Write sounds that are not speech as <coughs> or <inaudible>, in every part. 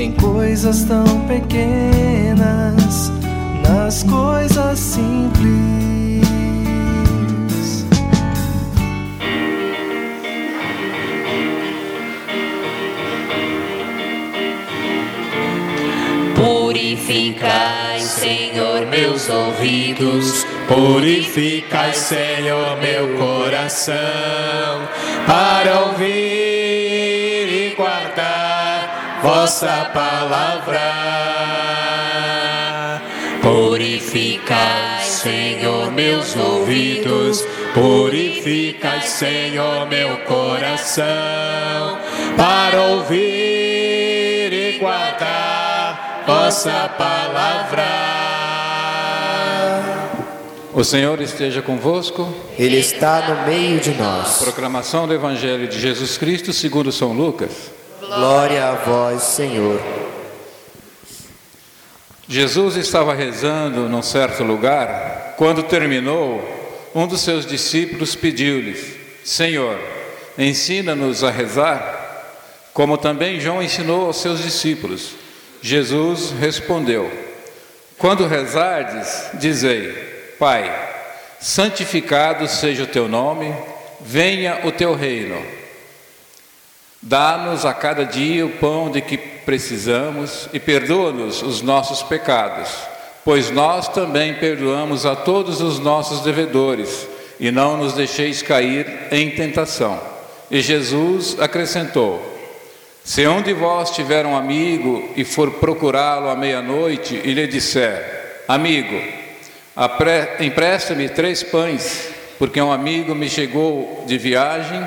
em coisas tão pequenas, nas coisas simples. Purificai, Senhor, meus ouvidos, Purificai, Senhor, meu coração, para ouvir vossa palavra. Purificai, Senhor, meus ouvidos, purificai, Senhor, meu coração, para ouvir e guardar vossa palavra. O Senhor esteja convosco. Ele está no meio de nós. Proclamação do Evangelho de Jesus Cristo segundo São Lucas. Glória a vós, Senhor. Jesus estava rezando num certo lugar. Quando terminou, um dos seus discípulos pediu-lhes: Senhor, ensina-nos a rezar, como também João ensinou aos seus discípulos. Jesus respondeu: Quando rezardes, dizei: Pai, santificado seja o teu nome, venha o teu reino. Dá-nos a cada dia o pão de que precisamos e perdoa-nos os nossos pecados, pois nós também perdoamos a todos os nossos devedores, e não nos deixeis cair em tentação. E Jesus acrescentou: se um de vós tiver um amigo e for procurá-lo à meia-noite e lhe disser: Amigo, empresta-me três pães, porque um amigo me chegou de viagem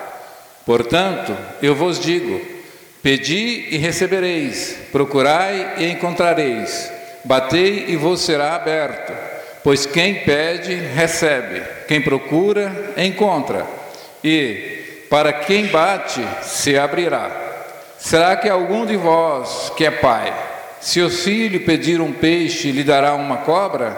Portanto, eu vos digo: pedi e recebereis, procurai e encontrareis, batei e vos será aberto. Pois quem pede, recebe, quem procura, encontra, e para quem bate, se abrirá. Será que algum de vós que é pai, se o filho pedir um peixe, lhe dará uma cobra?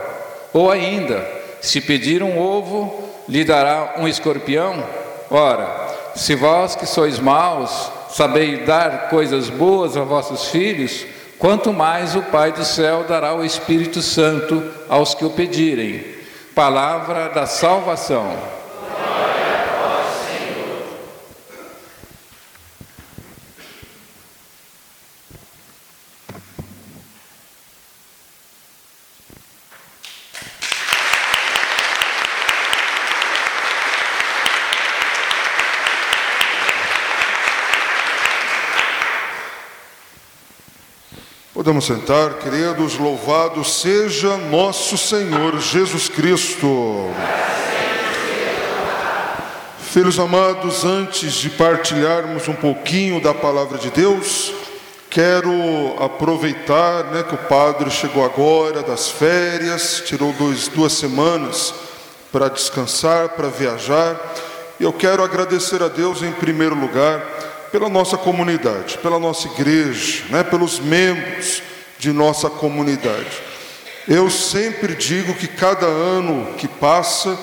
Ou ainda, se pedir um ovo, lhe dará um escorpião? Ora, se vós que sois maus, sabeis dar coisas boas a vossos filhos, quanto mais o Pai do céu dará o Espírito Santo aos que o pedirem. Palavra da salvação. Podemos sentar, queridos, louvado seja nosso Senhor Jesus Cristo. Filhos amados, antes de partilharmos um pouquinho da palavra de Deus, quero aproveitar né, que o padre chegou agora das férias, tirou dois, duas semanas para descansar, para viajar, e eu quero agradecer a Deus em primeiro lugar pela nossa comunidade, pela nossa igreja, né, pelos membros de nossa comunidade. Eu sempre digo que cada ano que passa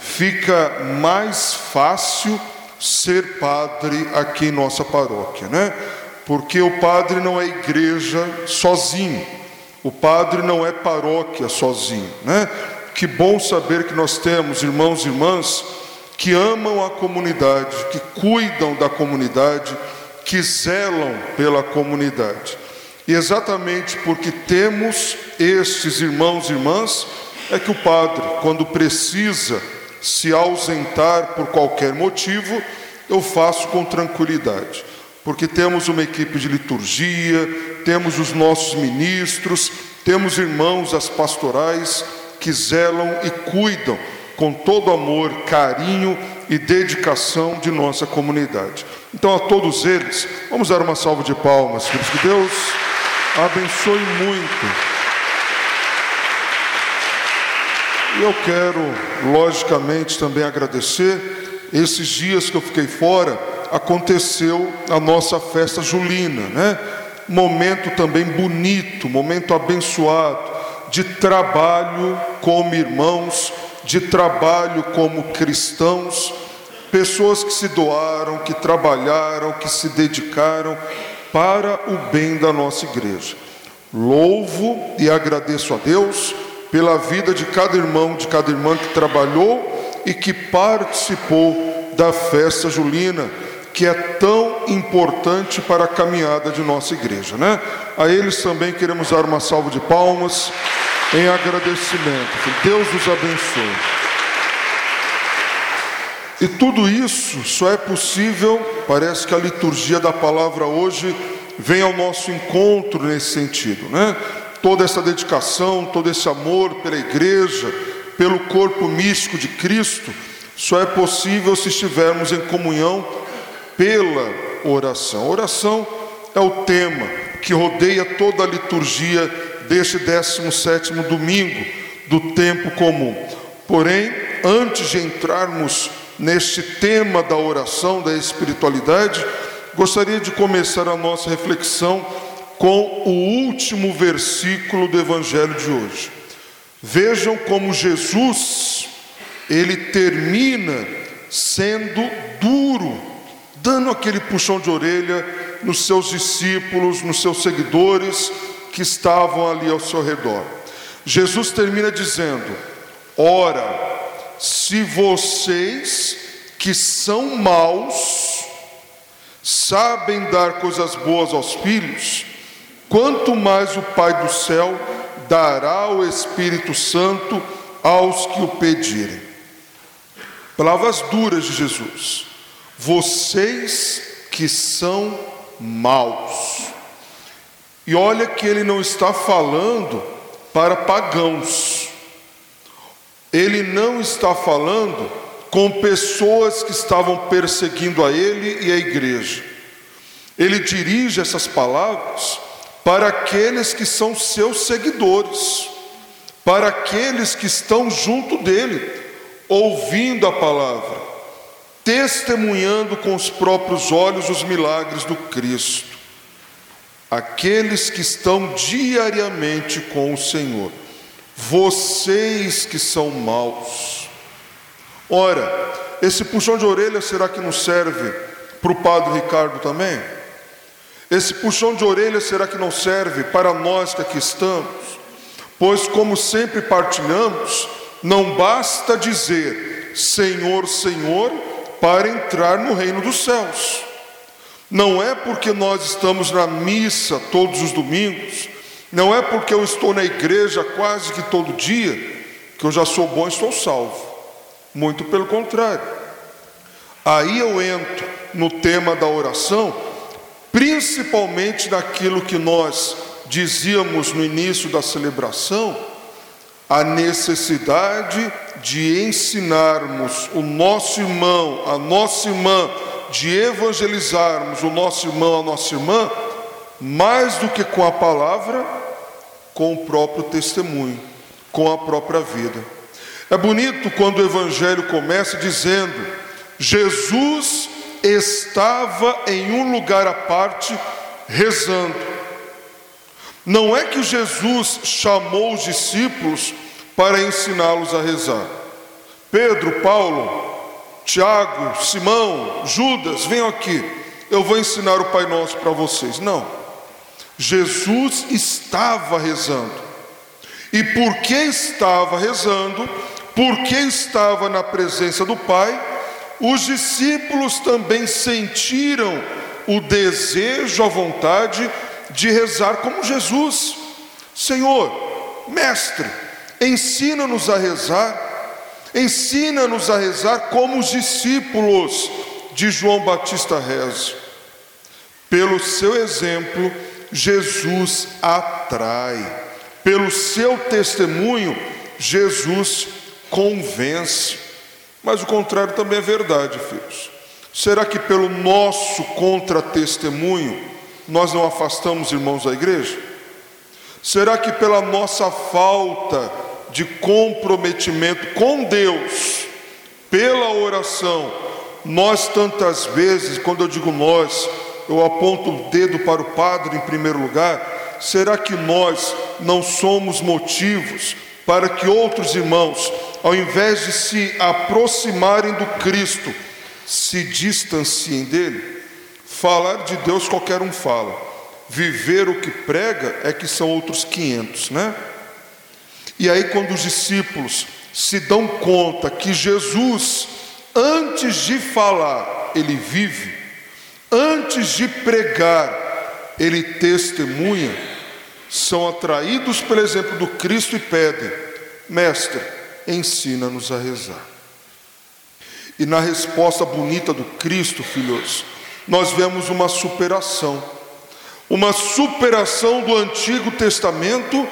fica mais fácil ser padre aqui em nossa paróquia, né? Porque o padre não é igreja sozinho, o padre não é paróquia sozinho, né? Que bom saber que nós temos irmãos e irmãs que amam a comunidade, que cuidam da comunidade, que zelam pela comunidade. E exatamente porque temos estes irmãos e irmãs, é que o padre, quando precisa se ausentar por qualquer motivo, eu faço com tranquilidade. Porque temos uma equipe de liturgia, temos os nossos ministros, temos irmãos as pastorais que zelam e cuidam com todo amor, carinho e dedicação de nossa comunidade. Então, a todos eles, vamos dar uma salva de palmas, filhos. Que Deus abençoe muito. E eu quero, logicamente, também agradecer. Esses dias que eu fiquei fora, aconteceu a nossa festa julina, né? Momento também bonito, momento abençoado de trabalho como irmãos, de trabalho como cristãos, pessoas que se doaram, que trabalharam, que se dedicaram para o bem da nossa igreja. Louvo e agradeço a Deus pela vida de cada irmão, de cada irmã que trabalhou e que participou da festa julina, que é tão importante para a caminhada de nossa igreja, né? A eles também queremos dar uma salva de palmas em agradecimento. Que Deus os abençoe. E tudo isso só é possível, parece que a liturgia da palavra hoje vem ao nosso encontro nesse sentido, né? Toda essa dedicação, todo esse amor pela igreja, pelo corpo místico de Cristo, só é possível se estivermos em comunhão pela oração. oração é o tema que rodeia toda a liturgia deste 17 domingo do tempo comum. Porém, antes de entrarmos neste tema da oração, da espiritualidade, gostaria de começar a nossa reflexão com o último versículo do evangelho de hoje. Vejam como Jesus, ele termina sendo duro, dando aquele puxão de orelha nos seus discípulos, nos seus seguidores, que estavam ali ao seu redor. Jesus termina dizendo: Ora, se vocês que são maus sabem dar coisas boas aos filhos, quanto mais o Pai do céu dará o Espírito Santo aos que o pedirem. Palavras duras de Jesus. Vocês que são maus. E olha que ele não está falando para pagãos. Ele não está falando com pessoas que estavam perseguindo a ele e a igreja. Ele dirige essas palavras para aqueles que são seus seguidores, para aqueles que estão junto dele, ouvindo a palavra, testemunhando com os próprios olhos os milagres do Cristo aqueles que estão diariamente com o Senhor, vocês que são maus. Ora, esse puxão de orelha será que não serve para o Padre Ricardo também? Esse puxão de orelha será que não serve para nós que aqui estamos? Pois, como sempre partilhamos, não basta dizer Senhor, Senhor, para entrar no reino dos céus. Não é porque nós estamos na missa todos os domingos, não é porque eu estou na igreja quase que todo dia, que eu já sou bom e estou salvo. Muito pelo contrário. Aí eu entro no tema da oração, principalmente naquilo que nós dizíamos no início da celebração, a necessidade de ensinarmos o nosso irmão, a nossa irmã, de evangelizarmos o nosso irmão, a nossa irmã, mais do que com a palavra, com o próprio testemunho, com a própria vida. É bonito quando o evangelho começa dizendo: Jesus estava em um lugar à parte rezando. Não é que Jesus chamou os discípulos para ensiná-los a rezar. Pedro, Paulo, Tiago, Simão, Judas, venham aqui, eu vou ensinar o Pai Nosso para vocês. Não, Jesus estava rezando, e porque estava rezando, porque estava na presença do Pai, os discípulos também sentiram o desejo, a vontade de rezar como Jesus. Senhor, mestre, ensina-nos a rezar, ensina-nos a rezar como os discípulos de João Batista rezam. Pelo seu exemplo, Jesus atrai. Pelo seu testemunho, Jesus convence. Mas o contrário também é verdade, filhos. Será que pelo nosso contra-testemunho nós não afastamos irmãos da igreja? Será que pela nossa falta de comprometimento com Deus, pela oração, nós tantas vezes, quando eu digo nós, eu aponto o dedo para o Padre em primeiro lugar, será que nós não somos motivos para que outros irmãos, ao invés de se aproximarem do Cristo, se distanciem dele? Falar de Deus qualquer um fala, viver o que prega é que são outros 500, né? E aí, quando os discípulos se dão conta que Jesus, antes de falar, ele vive, antes de pregar, ele testemunha, são atraídos pelo exemplo do Cristo e pedem: Mestre, ensina-nos a rezar. E na resposta bonita do Cristo, filhos, nós vemos uma superação, uma superação do Antigo Testamento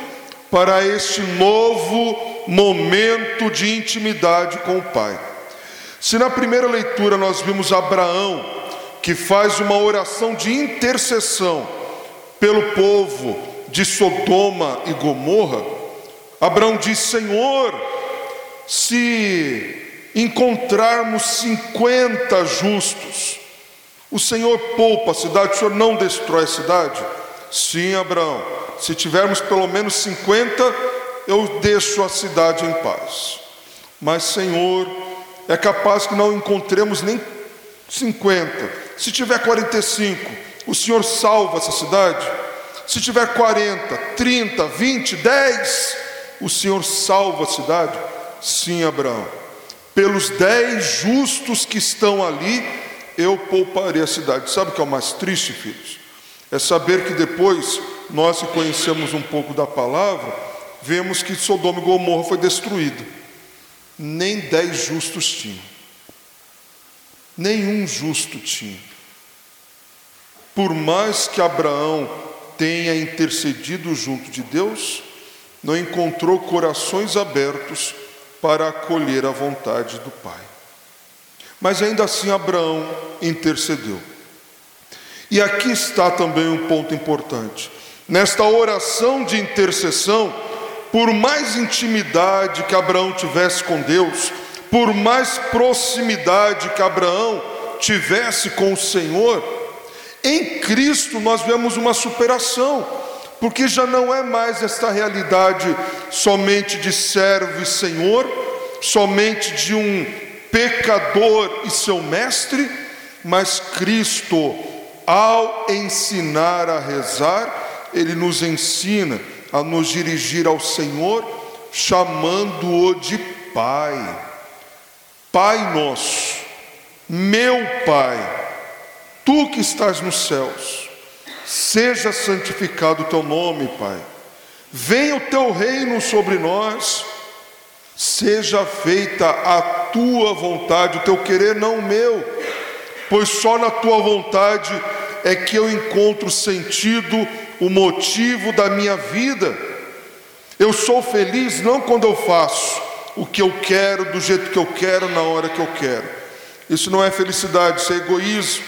para este novo momento de intimidade com o Pai. Se na primeira leitura nós vimos Abraão, que faz uma oração de intercessão pelo povo de Sodoma e Gomorra, Abraão diz: Senhor, se encontrarmos 50 justos, o Senhor poupa a cidade, o Senhor não destrói a cidade? Sim, Abraão, se tivermos pelo menos 50, eu deixo a cidade em paz. Mas, Senhor, é capaz que não encontremos nem 50. Se tiver 45, o Senhor salva essa cidade? Se tiver 40, 30, 20, 10, o Senhor salva a cidade? Sim, Abraão. Pelos 10 justos que estão ali, eu pouparei a cidade. Sabe o que é o mais triste, filhos? É saber que depois, nós que conhecemos um pouco da palavra, vemos que Sodoma e Gomorra foi destruída. Nem dez justos tinham. Nenhum justo tinha. Por mais que Abraão tenha intercedido junto de Deus, não encontrou corações abertos para acolher a vontade do Pai. Mas ainda assim Abraão intercedeu. E aqui está também um ponto importante. Nesta oração de intercessão, por mais intimidade que Abraão tivesse com Deus, por mais proximidade que Abraão tivesse com o Senhor, em Cristo nós vemos uma superação, porque já não é mais esta realidade somente de servo e senhor, somente de um pecador e seu mestre, mas Cristo, ao ensinar a rezar, ele nos ensina a nos dirigir ao Senhor, chamando-o de Pai. Pai nosso, meu Pai, tu que estás nos céus, seja santificado o teu nome, Pai. Venha o teu reino sobre nós, seja feita a tua vontade, o teu querer, não o meu, pois só na tua vontade é que eu encontro sentido, o motivo da minha vida. Eu sou feliz não quando eu faço, o que eu quero, do jeito que eu quero, na hora que eu quero. Isso não é felicidade, isso é egoísmo.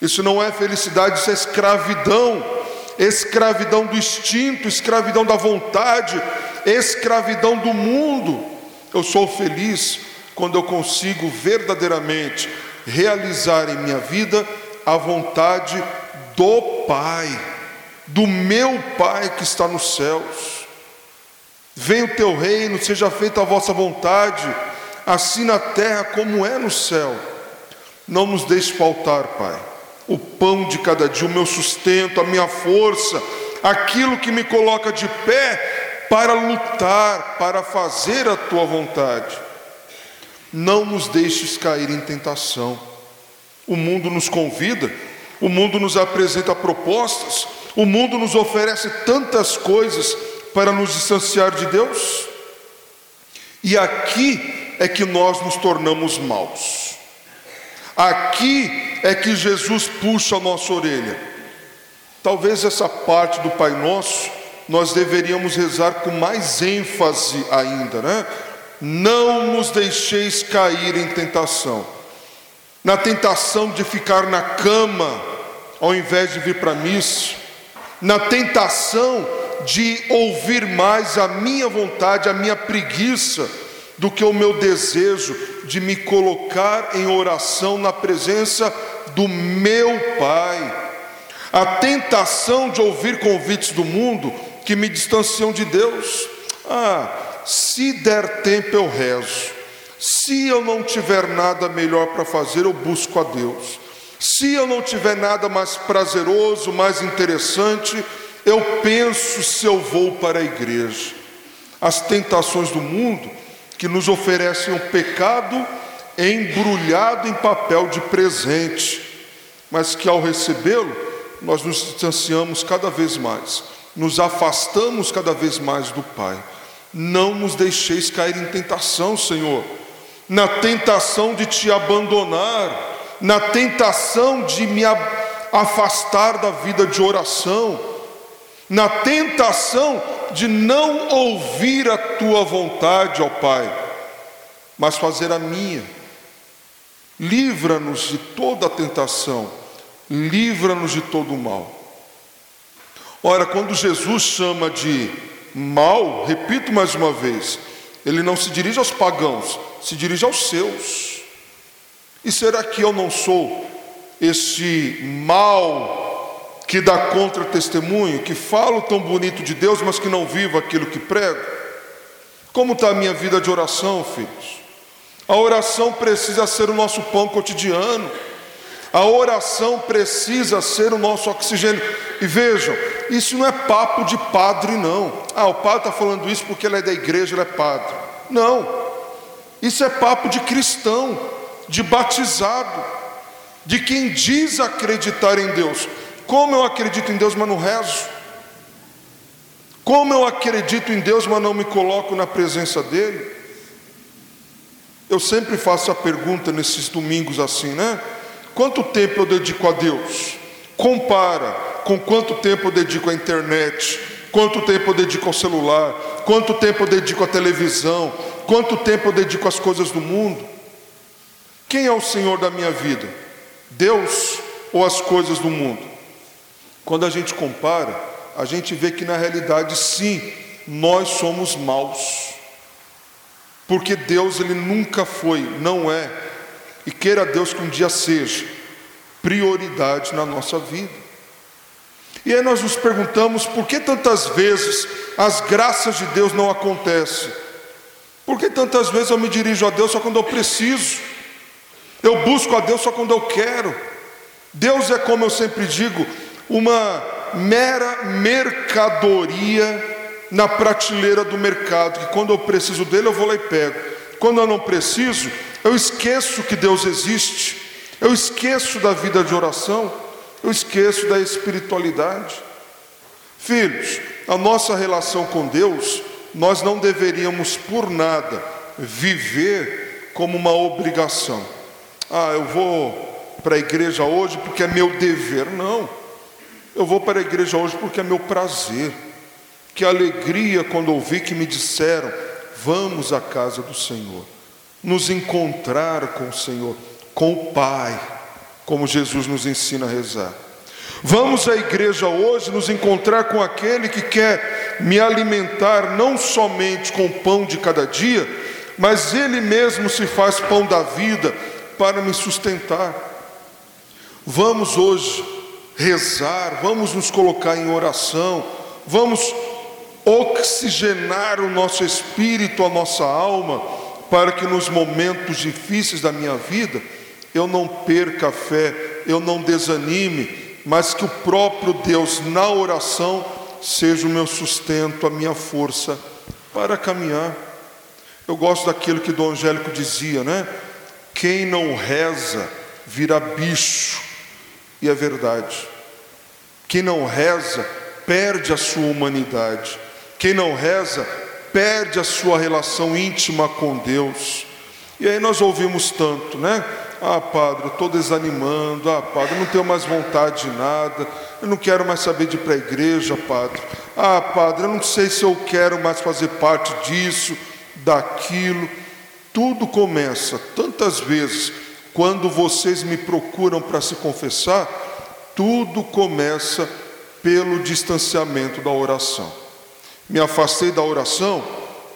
Isso não é felicidade, isso é escravidão. Escravidão do instinto, escravidão da vontade, escravidão do mundo. Eu sou feliz quando eu consigo verdadeiramente realizar em minha vida a vontade do Pai, do meu Pai que está nos céus. Venha o teu reino, seja feita a vossa vontade, assim na terra como é no céu. Não nos deixe faltar, Pai, o pão de cada dia, o meu sustento, a minha força, aquilo que me coloca de pé para lutar, para fazer a tua vontade. Não nos deixes cair em tentação. O mundo nos convida, o mundo nos apresenta propostas, O mundo nos oferece tantas coisas para nos distanciar de Deus. E aqui é que nós nos tornamos maus. Aqui é que Jesus puxa a nossa orelha. Talvez essa parte do Pai Nosso nós deveríamos rezar com mais ênfase ainda, né? Não nos deixeis cair em tentação. Na tentação de ficar na cama ao invés de vir para a missa, na tentação de ouvir mais a minha vontade, a minha preguiça, do que o meu desejo de me colocar em oração na presença do meu Pai. A tentação de ouvir convites do mundo que me distanciam de Deus. Ah, se der tempo eu rezo. Se eu não tiver nada melhor para fazer, eu busco a Deus. Se eu não tiver nada mais prazeroso, mais interessante, eu penso se eu vou para a igreja. As tentações do mundo que nos oferecem o um pecado embrulhado em papel de presente, mas que ao recebê-lo, nós nos distanciamos cada vez mais, nos afastamos cada vez mais do Pai. Não nos deixeis cair em tentação, Senhor, na tentação de te abandonar na tentação de me afastar da vida de oração, na tentação de não ouvir a tua vontade, ó Pai, mas fazer a minha. Livra-nos de toda a tentação, livra-nos de todo o mal. Ora, quando Jesus chama de mal, repito mais uma vez, ele não se dirige aos pagãos, se dirige aos seus. E será que eu não sou esse mal que dá contra-testemunho, que falo tão bonito de Deus, mas que não vivo aquilo que prego? Como está a minha vida de oração, filhos? A oração precisa ser o nosso pão cotidiano. A oração precisa ser o nosso oxigênio. E vejam, isso não é papo de padre, não. Ah, o padre está falando isso porque ele é da igreja, ele é padre. Não. Isso é papo de cristão de batizado, de quem diz acreditar em Deus. Como eu acredito em Deus, mas não rezo? Como eu acredito em Deus, mas não me coloco na presença dEle? Eu sempre faço a pergunta nesses domingos assim, né? Quanto tempo eu dedico a Deus? Compara com quanto tempo eu dedico à internet, quanto tempo eu dedico ao celular, quanto tempo eu dedico à televisão, quanto tempo eu dedico às coisas do mundo. Quem é o Senhor da minha vida? Deus ou as coisas do mundo? Quando a gente compara, a gente vê que na realidade sim, nós somos maus. Porque Deus ele nunca foi, não é, e queira Deus que um dia seja prioridade na nossa vida. E aí nós nos perguntamos por que tantas vezes as graças de Deus não acontecem? Por que tantas vezes eu me dirijo a Deus só quando eu preciso? Eu busco a Deus só quando eu quero. Deus é, como eu sempre digo, uma mera mercadoria na prateleira do mercado, que quando eu preciso dele eu vou lá e pego. Quando eu não preciso, eu esqueço que Deus existe, eu esqueço da vida de oração, eu esqueço da espiritualidade. Filhos, a nossa relação com Deus, nós não deveríamos por nada viver como uma obrigação. Ah, eu vou para a igreja hoje porque é meu dever. Não. Eu vou para a igreja hoje porque é meu prazer. Que alegria quando ouvi que me disseram: vamos à casa do Senhor, nos encontrar com o Senhor, com o Pai, como Jesus nos ensina a rezar. Vamos à igreja hoje nos encontrar com aquele que quer me alimentar não somente com o pão de cada dia, mas ele mesmo se faz pão da vida para me sustentar. Vamos hoje rezar, vamos nos colocar em oração, vamos oxigenar o nosso espírito, a nossa alma, para que nos momentos difíceis da minha vida eu não perca a fé, eu não desanime, mas que o próprio Deus na oração seja o meu sustento, a minha força para caminhar. Eu gosto daquilo que Dom Angélico dizia, né? Quem não reza vira bicho, e é verdade. Quem não reza, perde a sua humanidade. Quem não reza, perde a sua relação íntima com Deus. E aí nós ouvimos tanto, né? Ah, padre, eu estou desanimando. Ah, padre, eu não tenho mais vontade de nada. Eu não quero mais saber de ir para a igreja, padre. Ah, padre, eu não sei se eu quero mais fazer parte disso, daquilo. Tudo começa, tantas vezes, quando vocês me procuram para se confessar, tudo começa pelo distanciamento da oração. Me afastei da oração,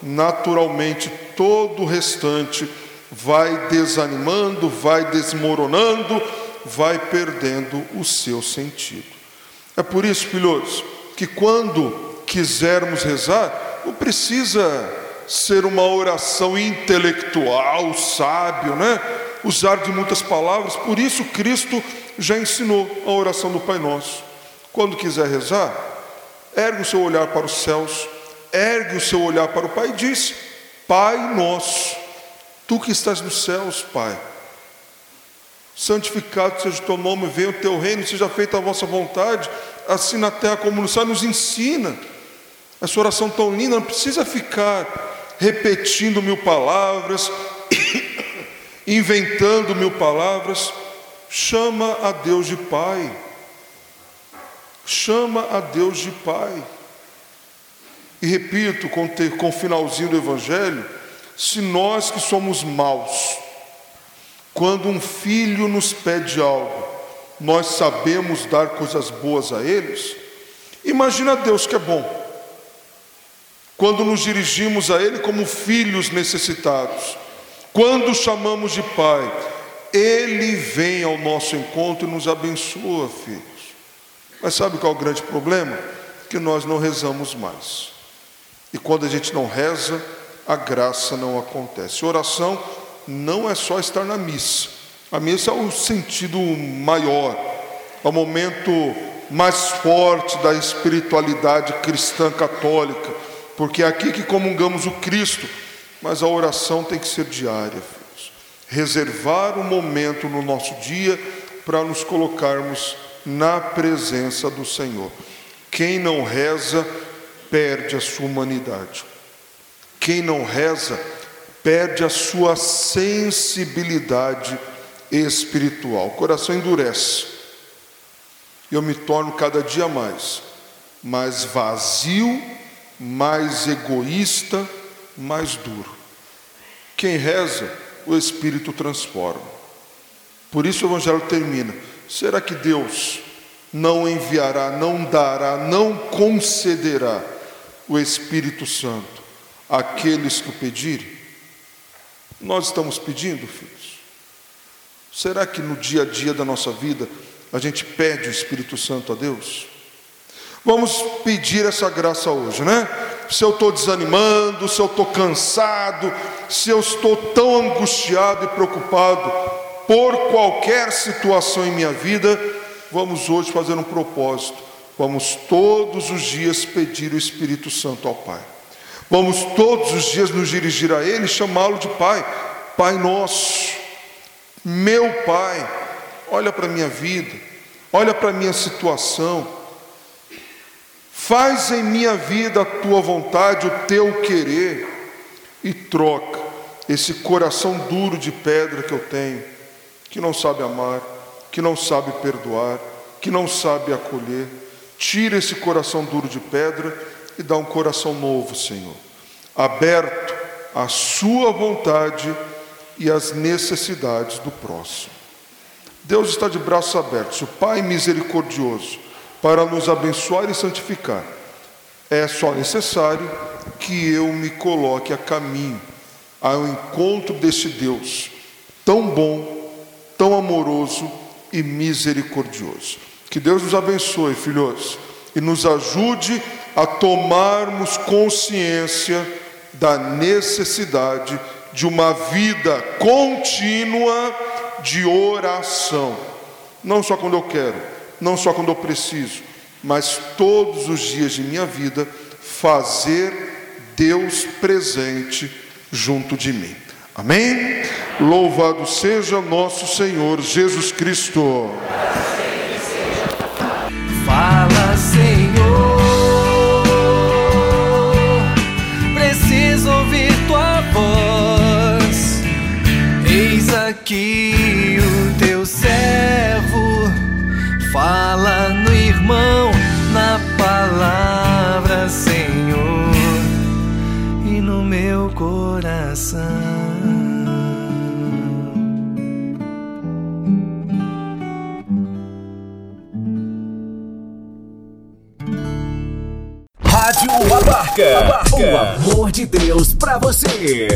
naturalmente todo o restante vai desanimando, vai desmoronando, vai perdendo o seu sentido. É por isso, filhos, que quando quisermos rezar, não precisa ser uma oração intelectual, sábio, né? Usar de muitas palavras. Por isso Cristo já ensinou a oração do Pai Nosso. Quando quiser rezar, ergue o seu olhar para os céus, ergue o seu olhar para o Pai e diz: Pai nosso, tu que estás nos céus, Pai, santificado seja o teu nome, venha o teu reino, seja feita a vossa vontade, assim na terra como no céu, nos ensina. Essa oração tão linda, não precisa ficar repetindo mil palavras, <coughs> inventando mil palavras. Chama a Deus de Pai. Chama a Deus de Pai. E repito com, com o finalzinho do Evangelho: se nós que somos maus, quando um filho nos pede algo, nós sabemos dar coisas boas a eles, imagina Deus que é bom. Quando nos dirigimos a Ele como filhos necessitados, quando chamamos de Pai, Ele vem ao nosso encontro e nos abençoa, filhos. Mas sabe qual é o grande problema? Que nós não rezamos mais. E quando a gente não reza, a graça não acontece. Oração não é só estar na missa. A missa é o sentido maior, é o momento mais forte da espiritualidade cristã católica, porque é aqui que comungamos o Cristo, mas a oração tem que ser diária, filhos. Reservar um momento no nosso dia para nos colocarmos na presença do Senhor. Quem não reza, perde a sua humanidade. Quem não reza, perde a sua sensibilidade espiritual. O coração endurece. Eu me torno cada dia mais, mais vazio, mais egoísta, mais duro. Quem reza, o Espírito transforma. Por isso o Evangelho termina. Será que Deus não enviará, não dará, não concederá o Espírito Santo àqueles que o pedirem? Nós estamos pedindo, filhos? Será que no dia a dia da nossa vida a gente pede o Espírito Santo a Deus? Vamos pedir essa graça hoje, né? Se eu estou desanimando, se eu estou cansado, se eu estou tão angustiado e preocupado por qualquer situação em minha vida, vamos hoje fazer um propósito. Vamos todos os dias pedir o Espírito Santo ao Pai. Vamos todos os dias nos dirigir a Ele e chamá-lo de Pai. Pai nosso, meu Pai, olha para a minha vida, olha para a minha situação. Faz em minha vida a tua vontade, o teu querer, e troca esse coração duro de pedra que eu tenho, que não sabe amar, que não sabe perdoar, que não sabe acolher. Tira esse coração duro de pedra e dá um coração novo, Senhor, aberto à Sua vontade e às necessidades do próximo. Deus está de braços abertos, o Pai misericordioso, para nos abençoar e santificar. É só necessário que eu me coloque a caminho, ao encontro desse Deus tão bom, tão amoroso e misericordioso. Que Deus nos abençoe, filhos, e nos ajude a tomarmos consciência da necessidade de uma vida contínua de oração. Não só quando eu quero, não só quando eu preciso, mas todos os dias de minha vida, fazer Deus presente junto de mim. Amém? Louvado seja nosso Senhor Jesus Cristo. Fala, Senhor. Preciso ouvir tua voz. Eis aqui. Fala no irmão, na palavra, Senhor, e no meu coração. Rádio Abarca. O amor de Deus pra você.